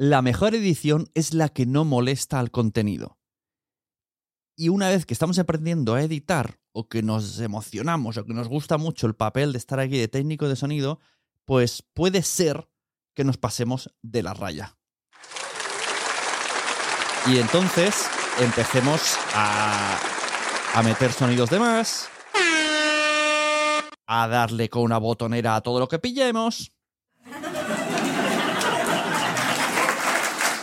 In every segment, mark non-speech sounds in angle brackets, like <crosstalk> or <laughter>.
La mejor edición es la que no molesta al contenido. Y una vez que estamos aprendiendo a editar, o que nos emocionamos, o que nos gusta mucho el papel de estar aquí de técnico de sonido, pues puede ser que nos pasemos de la raya. Y entonces empecemos a, meter sonidos de más, a darle con una botonera a todo lo que pillemos.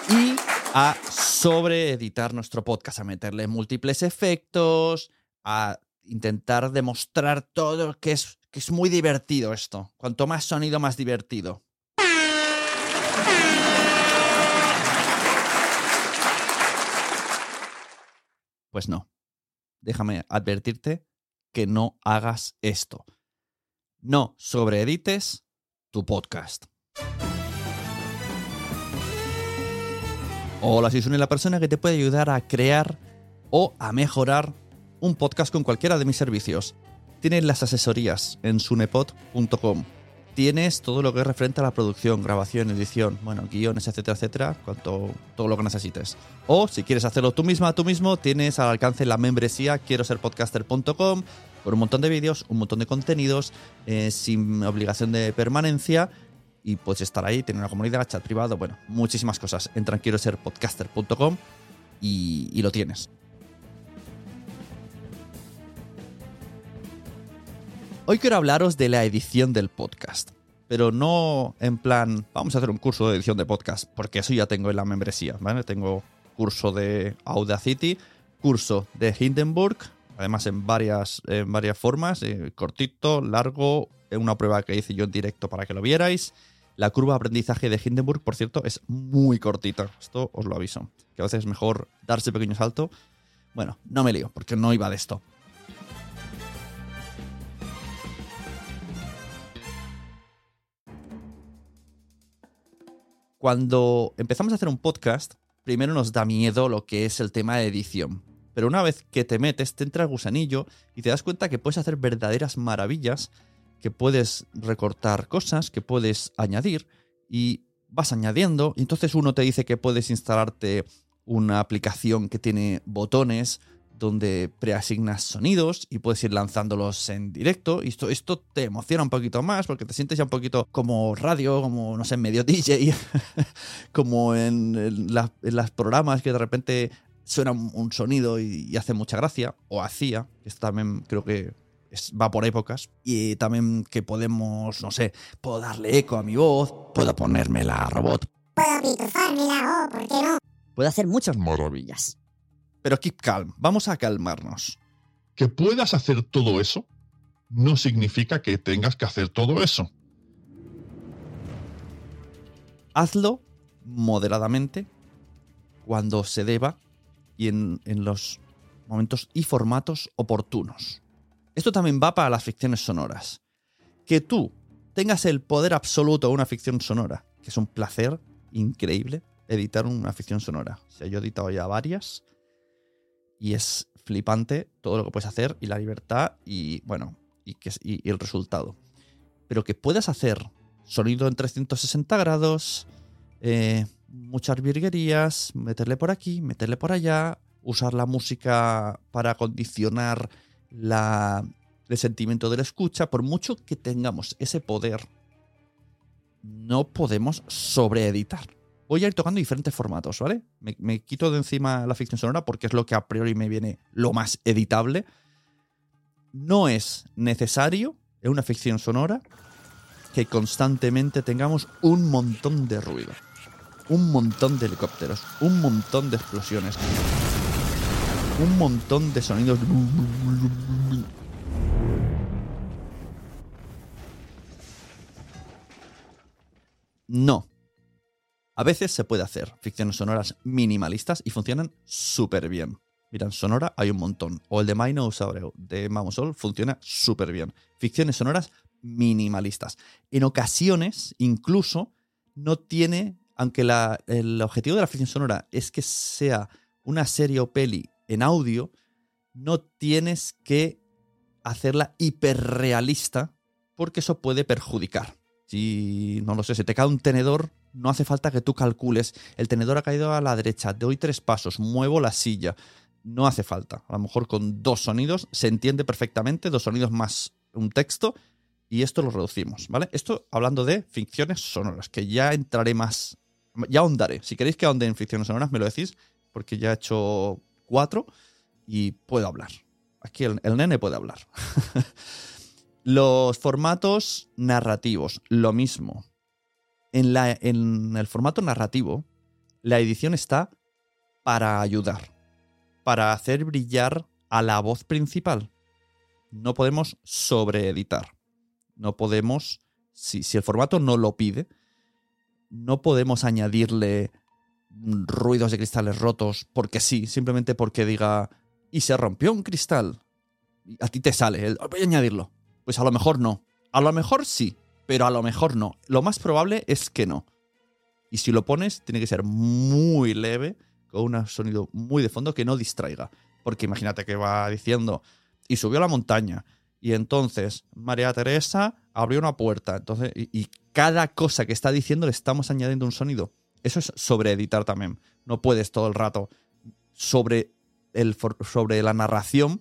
Y a sobreeditar nuestro podcast, a meterle múltiples efectos, a intentar demostrar todo que es, que es muy divertido esto. Cuanto más sonido, más divertido. Pues no. Déjame advertirte que no hagas esto. No sobreedites tu podcast. Hola, soy Sune, la persona que te puede ayudar a crear o a mejorar un podcast con cualquiera de mis servicios. Tienes las asesorías en sunepod.com. Tienes todo lo que es referente a la producción, grabación, edición, bueno, guiones, etcétera, etcétera, cuanto, todo lo que necesites. O si quieres hacerlo tú misma, tú mismo, tienes al alcance la membresía quiero ser podcaster.com con un montón de vídeos, un montón de contenidos, eh, sin obligación de permanencia y puedes estar ahí, tener una comunidad, chat privado, bueno, muchísimas cosas. Entra en quiero ser podcaster.com y, y lo tienes. Hoy quiero hablaros de la edición del podcast, pero no en plan, vamos a hacer un curso de edición de podcast, porque eso ya tengo en la membresía, ¿vale? Tengo curso de Audacity, curso de Hindenburg, además en varias, en varias formas, eh, cortito, largo, una prueba que hice yo en directo para que lo vierais. La curva de aprendizaje de Hindenburg, por cierto, es muy cortita. Esto os lo aviso. Que a veces es mejor darse pequeño salto. Bueno, no me lío, porque no iba de esto. Cuando empezamos a hacer un podcast, primero nos da miedo lo que es el tema de edición. Pero una vez que te metes, te entra el gusanillo y te das cuenta que puedes hacer verdaderas maravillas, que puedes recortar cosas, que puedes añadir y vas añadiendo. Y entonces uno te dice que puedes instalarte una aplicación que tiene botones donde preasignas sonidos y puedes ir lanzándolos en directo. Y esto, esto te emociona un poquito más porque te sientes ya un poquito como radio, como, no sé, medio <laughs> DJ, como en, en programas que de repente suena un, sonido y, hace mucha gracia, o hacía, que también creo que es- va por épocas. Y también que podemos, no sé, puedo darle eco a mi voz, puedo ponérmela a robot, Puedo pitufármela o, ¿por qué no? Puede hacer muchas maravillas. pero keep calm, vamos a calmarnos. Que puedas hacer todo eso no significa que tengas que hacer todo eso. hazlo moderadamente cuando se deba y en, en los momentos y formatos oportunos. Esto también va para las ficciones sonoras. Que tú tengas el poder absoluto de una ficción sonora, que es un placer increíble editar una ficción sonora. O sea, yo he editado ya varias y es flipante todo lo que puedes hacer y la libertad y, bueno, y, el resultado. Pero que puedas hacer sonido en 360 grados, eh, muchas virguerías, meterle por aquí, meterle por allá, usar la música para condicionar la, el sentimiento de la escucha, por mucho que tengamos ese poder, no podemos sobreeditar. Voy a ir tocando diferentes formatos, ¿vale? Me, me quito de encima la ficción sonora porque es lo que a priori me viene lo más editable. No es necesario en una ficción sonora que constantemente tengamos un montón de ruido, un montón de helicópteros, un montón de explosiones, un montón de sonidos. No. A veces se puede hacer ficciones sonoras minimalistas y funcionan súper bien. Mira, en Sonora hay un montón. O el de Minos Abreu de Mamosol funciona súper bien. Ficciones sonoras minimalistas. En ocasiones, incluso, no tiene, aunque la- el objetivo de la ficción sonora es que sea una serie o peli en audio, no tienes que hacerla hiperrealista porque eso puede perjudicar. Si, no lo sé, si te cae un tenedor, no hace falta que tú calcules, el tenedor ha caído a la derecha, doy tres pasos, muevo la silla. No hace falta. A lo mejor con dos sonidos se entiende perfectamente, dos sonidos más un texto, y esto lo reducimos, ¿vale? Esto hablando de ficciones sonoras, que ya entraré más, ya ahondaré. Si queréis que ahonde en ficciones sonoras, me lo decís, porque ya he hecho cuatro y puedo hablar. Aquí el, nene puede hablar. <laughs> Los formatos narrativos, lo mismo. En, la, en el formato narrativo, la edición está para ayudar, para hacer brillar a la voz principal. No podemos sobreeditar. No podemos, si, si el formato no lo pide, no podemos añadirle ruidos de cristales rotos porque sí, simplemente porque diga, y se rompió un cristal. A ti te sale, el, voy a añadirlo. Pues a lo mejor no. A lo mejor sí, pero a lo mejor no. Lo más probable es que no. Y si lo pones, tiene que ser muy leve, con un sonido muy de fondo que no distraiga. Porque imagínate que va diciendo, y subió a la montaña, y entonces María Teresa abrió una puerta. Entonces, y cada cosa que está diciendo le estamos añadiendo un sonido. Eso es sobreeditar también. No puedes todo el rato sobre, el, sobre la narración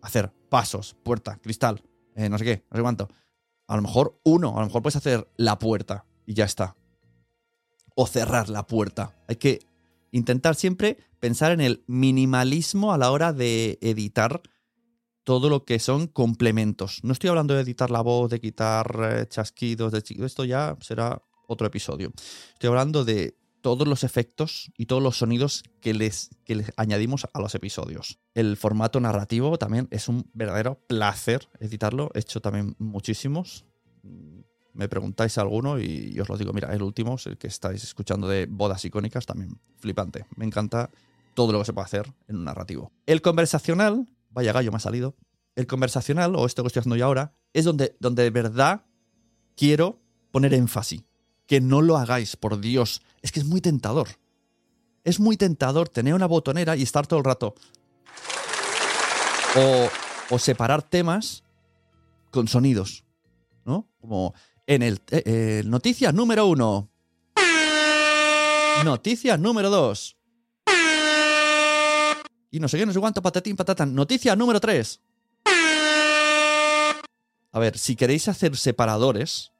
hacer pasos, puerta, cristal, eh, no sé qué, no sé cuánto. A lo mejor uno, a lo mejor puedes hacer la puerta y ya está. O cerrar la puerta. Hay que intentar siempre pensar en el minimalismo a la hora de editar todo lo que son complementos. No estoy hablando de editar la voz, de quitar eh, chasquidos, de esto ya será otro episodio. Estoy hablando de todos los efectos y todos los sonidos que les, que les añadimos a los episodios. El formato narrativo también es un verdadero placer editarlo. He hecho también muchísimos. Mm, Me preguntáis alguno y os lo digo. Mira, el último, es el que estáis escuchando de bodas icónicas, también flipante. Me encanta todo lo que se puede hacer en un narrativo. El conversacional, vaya gallo me ha salido. El conversacional, o esto que estoy haciendo yo ahora, es donde, donde de verdad quiero poner énfasis. Que no lo hagáis, por Dios. Es que es muy tentador. Es muy tentador tener una botonera y estar todo el rato. O, o separar temas con sonidos. ¿No? Como en el. eh, eh, noticia número uno. Noticia número dos. Y no sé qué, no sé cuánto, patatín, patatán. Noticia número tres. A ver, si queréis hacer separadores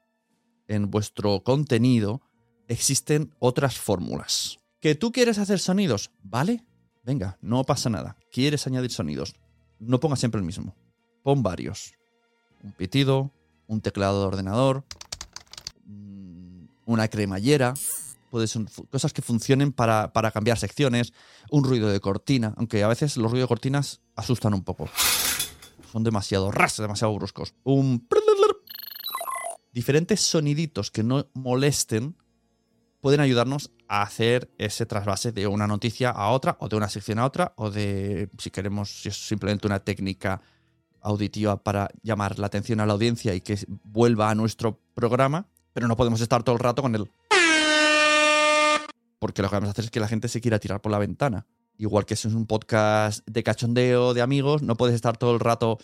en vuestro contenido, existen otras fórmulas. ¿Que tú quieres hacer sonidos? ¿Vale? Venga, no pasa nada. ¿Quieres añadir sonidos? No pongas siempre el mismo. Pon varios. Un pitido, un teclado de ordenador, mm, una cremallera. Puede ser cosas que funcionen para, para cambiar secciones, un ruido de cortina, aunque a veces los ruidos de cortinas asustan un poco. Son demasiado ras, demasiado bruscos. Un diferentes soniditos que no molesten pueden ayudarnos a hacer ese trasvase de una noticia a otra, o de una sección a otra, o de, si queremos, si es simplemente una técnica auditiva para llamar la atención a la audiencia y que vuelva a nuestro programa, pero no podemos estar todo el rato con el... Porque lo que vamos a hacer es que la gente se quiera tirar por la ventana. Igual que si es un podcast de cachondeo de amigos, no puedes estar todo el rato...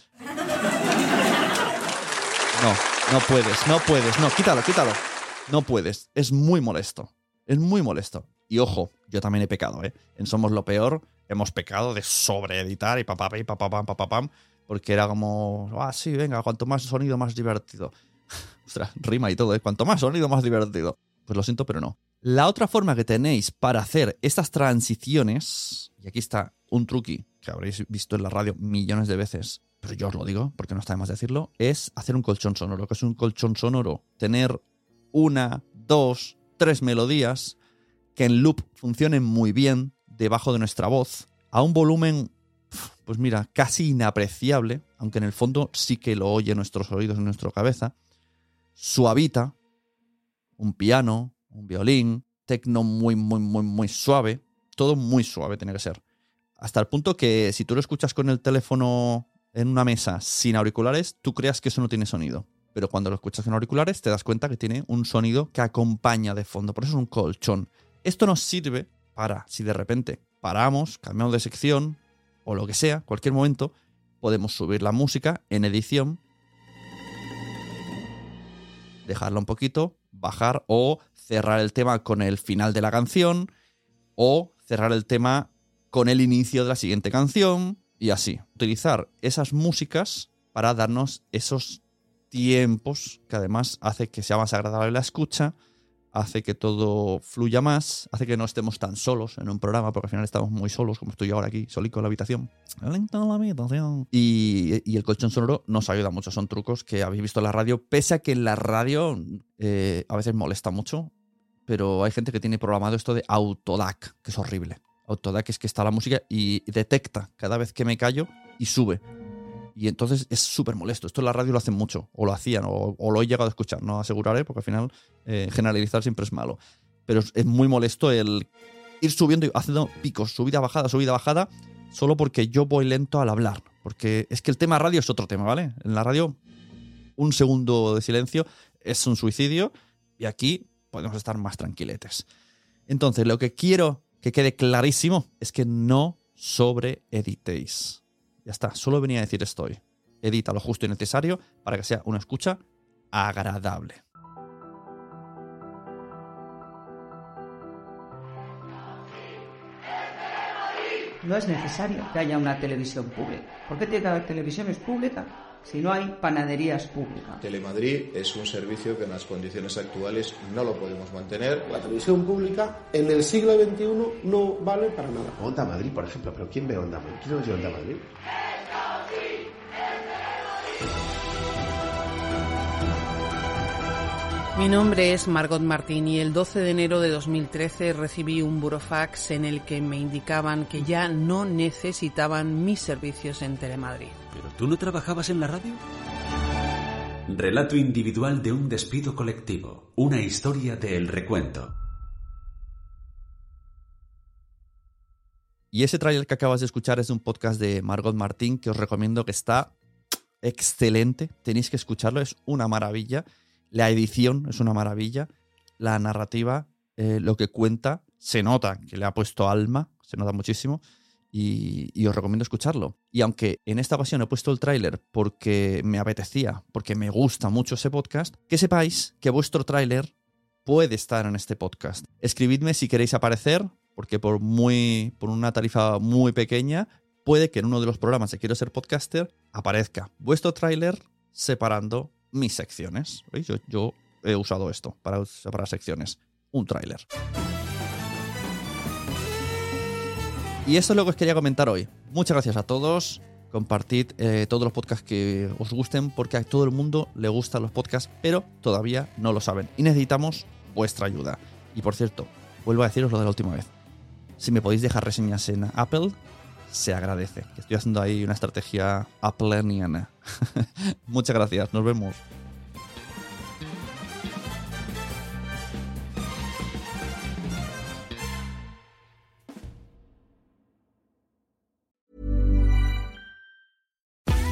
No, no puedes, no puedes, no, quítalo, quítalo. No puedes, es muy molesto. Es muy molesto. Y ojo, yo también he pecado, ¿eh? En Somos lo Peor hemos pecado de sobreeditar y papá y porque era como, ah, sí, venga, cuanto más sonido, más divertido. <laughs> Ostras, rima y todo, ¿eh? Cuanto más sonido, más divertido. Pues lo siento, pero no. La otra forma que tenéis para hacer estas transiciones, y aquí está un truqui que habréis visto en la radio millones de veces, pero yo os lo digo porque no está de más decirlo, es hacer un colchón sonoro. que es un colchón sonoro? Tener una, dos, tres melodías que en loop funcionen muy bien debajo de nuestra voz, a un volumen, pues mira, casi inapreciable, aunque en el fondo sí que lo oye nuestros oídos en nuestra cabeza, suavita, un piano, un violín, tecno muy, muy, muy, muy suave, todo muy suave tiene que ser. Hasta el punto que si tú lo escuchas con el teléfono en una mesa sin auriculares, tú creas que eso no tiene sonido. Pero cuando lo escuchas con auriculares, te das cuenta que tiene un sonido que acompaña de fondo. Por eso es un colchón. Esto nos sirve para, si de repente paramos, cambiamos de sección o lo que sea, cualquier momento, podemos subir la música en edición, dejarla un poquito, bajar o cerrar el tema con el final de la canción o cerrar el tema con el inicio de la siguiente canción y así. Utilizar esas músicas para darnos esos tiempos que además hace que sea más agradable la escucha, hace que todo fluya más, hace que no estemos tan solos en un programa, porque al final estamos muy solos, como estoy ahora aquí, solico en la habitación. Y, y el colchón sonoro nos ayuda mucho, son trucos que habéis visto en la radio, pese a que en la radio eh, a veces molesta mucho, pero hay gente que tiene programado esto de autodac, que es horrible. Autodac es que está la música y detecta cada vez que me callo y sube. Y entonces es súper molesto. Esto en la radio lo hacen mucho, o lo hacían, o, lo he llegado a escuchar. No aseguraré, porque al final eh, generalizar siempre es malo. Pero es, muy molesto el ir subiendo y haciendo picos, subida, bajada, subida, bajada, solo porque yo voy lento al hablar. Porque es que el tema radio es otro tema, ¿vale? En la radio, un segundo de silencio es un suicidio y aquí podemos estar más tranquiletes. Entonces, lo que quiero que quede clarísimo es que no sobreeditéis. Ya está, solo venía a decir esto hoy. Edita lo justo y necesario para que sea una escucha agradable. No es necesario que haya una televisión pública. ¿Por qué tiene que haber televisiones públicas si no hay panaderías públicas? Telemadrid es un servicio que en las condiciones actuales no lo podemos mantener. La televisión pública en el siglo XXI no vale para nada. Onda Madrid, por ejemplo, pero ¿quién ve Onda Madrid? ¿Quién oye Onda Madrid? Mi nombre es Margot Martín y el 12 de enero de 2013 recibí un burofax en el que me indicaban que ya no necesitaban mis servicios en Telemadrid. ¿Pero tú no trabajabas en la radio? Relato individual de un despido colectivo. Una historia de El Recuento. Y ese trailer que acabas de escuchar es de un podcast de Margot Martín que os recomiendo que está excelente. Tenéis que escucharlo, es una maravilla. La edición es una maravilla. La narrativa, eh, lo que cuenta, se nota que le ha puesto alma, se nota muchísimo. Y, os recomiendo escucharlo. Y aunque en esta ocasión he puesto el tráiler porque me apetecía, porque me gusta mucho ese podcast, que sepáis que vuestro tráiler puede estar en este podcast. Escribidme si queréis aparecer, porque por, muy, por una tarifa muy pequeña, puede que en uno de los programas de Quiero ser podcaster aparezca vuestro tráiler separando mis secciones. Yo, he usado esto para separar secciones. Un tráiler. Y esto es lo que os quería comentar hoy. Muchas gracias a todos. Compartid eh, todos los podcasts que os gusten porque a todo el mundo le gustan los podcasts, pero todavía no lo saben. Y necesitamos vuestra ayuda. Y por cierto, vuelvo a deciros lo de la última vez. Si me podéis dejar reseñas en Apple, se agradece. Estoy haciendo ahí una estrategia appleniana. <laughs> Muchas gracias, nos vemos.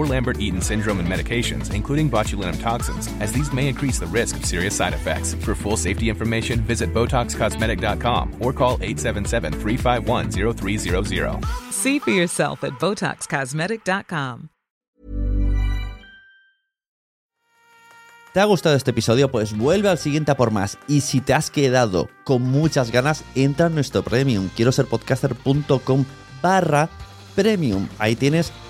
or Lambert-Eaton syndrome and medications, including botulinum toxins, as these may increase the risk of serious side effects. For full safety information, visit BotoxCosmetic.com or call 877-351-0300. See for yourself at BotoxCosmetic.com. ¿Te ha gustado este episodio? Pues vuelve al siguiente a por más. Y si te has quedado con muchas ganas, entra en nuestro premium. Quiero ser podcaster.com barra premium. Ahí tienes un